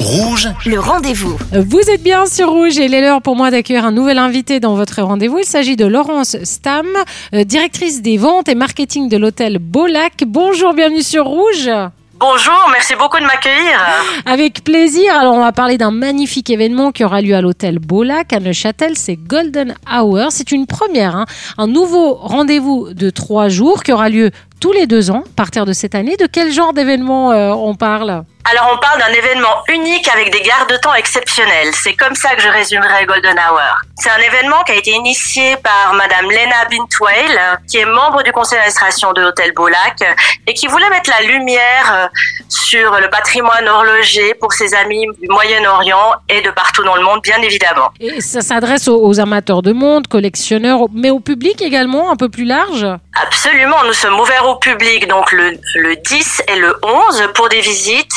Rouge, Le rendez-vous. Vous êtes bien sur Rouge et il est l'heure pour moi d'accueillir un nouvel invité dans votre rendez-vous. Il s'agit de Laurence Stam, euh, directrice des ventes et marketing de l'hôtel Beaulac. Bonjour, bienvenue sur Rouge. Bonjour, merci beaucoup de m'accueillir. Avec plaisir. Alors, on va parler d'un magnifique événement qui aura lieu à l'hôtel Beaulac à Neuchâtel. C'est Golden Hour. C'est une première, hein. un nouveau rendez-vous de trois jours qui aura lieu tous les deux ans, à partir de cette année. De quel genre d'événement euh, on parle? Alors on parle d'un événement unique avec des gardes de temps exceptionnels. C'est comme ça que je résumerai Golden Hour. C'est un événement qui a été initié par Madame Lena Bintwale, qui est membre du conseil d'administration de l'hôtel Beaulac et qui voulait mettre la lumière euh, sur le patrimoine horloger pour ses amis du Moyen-Orient et de partout dans le monde, bien évidemment. Et ça s'adresse aux amateurs de monde, collectionneurs, mais au public également, un peu plus large? Absolument, nous sommes ouverts au public donc le, le 10 et le 11 pour des visites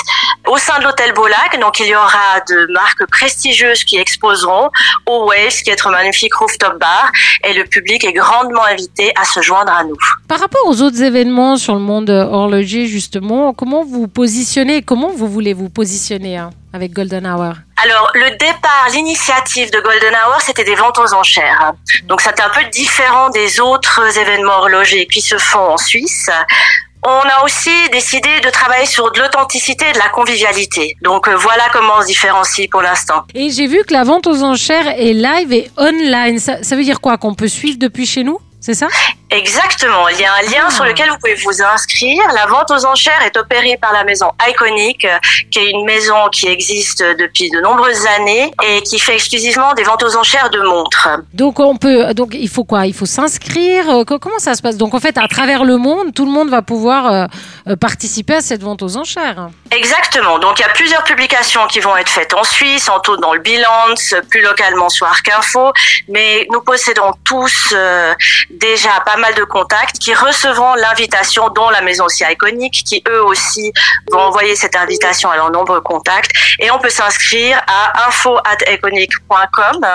au sein de l'hôtel Beaulac. Donc il y aura de marques prestigieuses qui exposeront au Waves, qui est un magnifique rooftop bar, et le public est grandement invité à se joindre à nous. Par rapport aux autres événements sur le monde horloger, justement, comment vous positionnez, comment vous voulez vous positionner hein, avec Golden Hour? Alors, le départ, l'initiative de Golden Hour, c'était des ventes aux enchères. Donc, c'était un peu différent des autres événements horlogers qui se font en Suisse. On a aussi décidé de travailler sur de l'authenticité et de la convivialité. Donc, euh, voilà comment on se différencie pour l'instant. Et j'ai vu que la vente aux enchères est live et online. Ça, ça veut dire quoi Qu'on peut suivre depuis chez nous? C'est ça? Exactement. Il y a un lien Ah. sur lequel vous pouvez vous inscrire. La vente aux enchères est opérée par la maison Iconic, euh, qui est une maison qui existe depuis de nombreuses années et qui fait exclusivement des ventes aux enchères de montres. Donc on peut, donc il faut quoi? Il faut s'inscrire? Euh, co- Comment ça se passe? Donc en fait, à travers le monde, tout le monde va pouvoir euh, participer à cette vente aux enchères. Exactement. Donc il y a plusieurs publications qui vont être faites en Suisse, en tout dans le Bilance, plus localement sur Arc Info, mais nous possédons tous euh, déjà pas mal de contacts qui recevront l'invitation, dont la maison aussi iconique, qui eux aussi vont envoyer cette invitation à leurs nombreux contacts, et on peut s'inscrire à info@iconic.com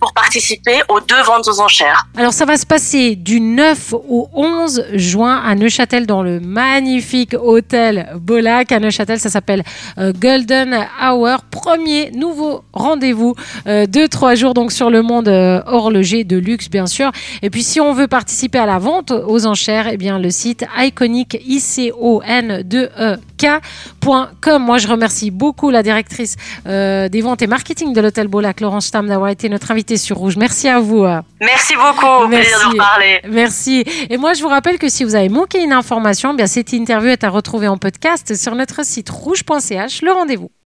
pour participer aux deux ventes aux enchères. Alors ça va se passer du 9 au 11 juin à Neuchâtel dans le magnifique hôtel Bolac à Neuchâtel. Ça s'appelle euh, Golden Hour. Premier nouveau rendez-vous euh, de trois jours donc sur le monde euh, horloger de luxe bien sûr. Et puis si on veut participer à la vente aux enchères, eh bien le site iconic i c o n 2 e. Moi je remercie beaucoup la directrice euh, des ventes et marketing de l'hôtel Bolac, Laurence Stam, d'avoir été notre invitée sur Rouge. Merci à vous. Merci beaucoup, au plaisir de vous parler. Merci. Et moi, je vous rappelle que si vous avez manqué une information, eh bien cette interview est à retrouver en podcast sur notre site rouge.ch. Le rendez-vous.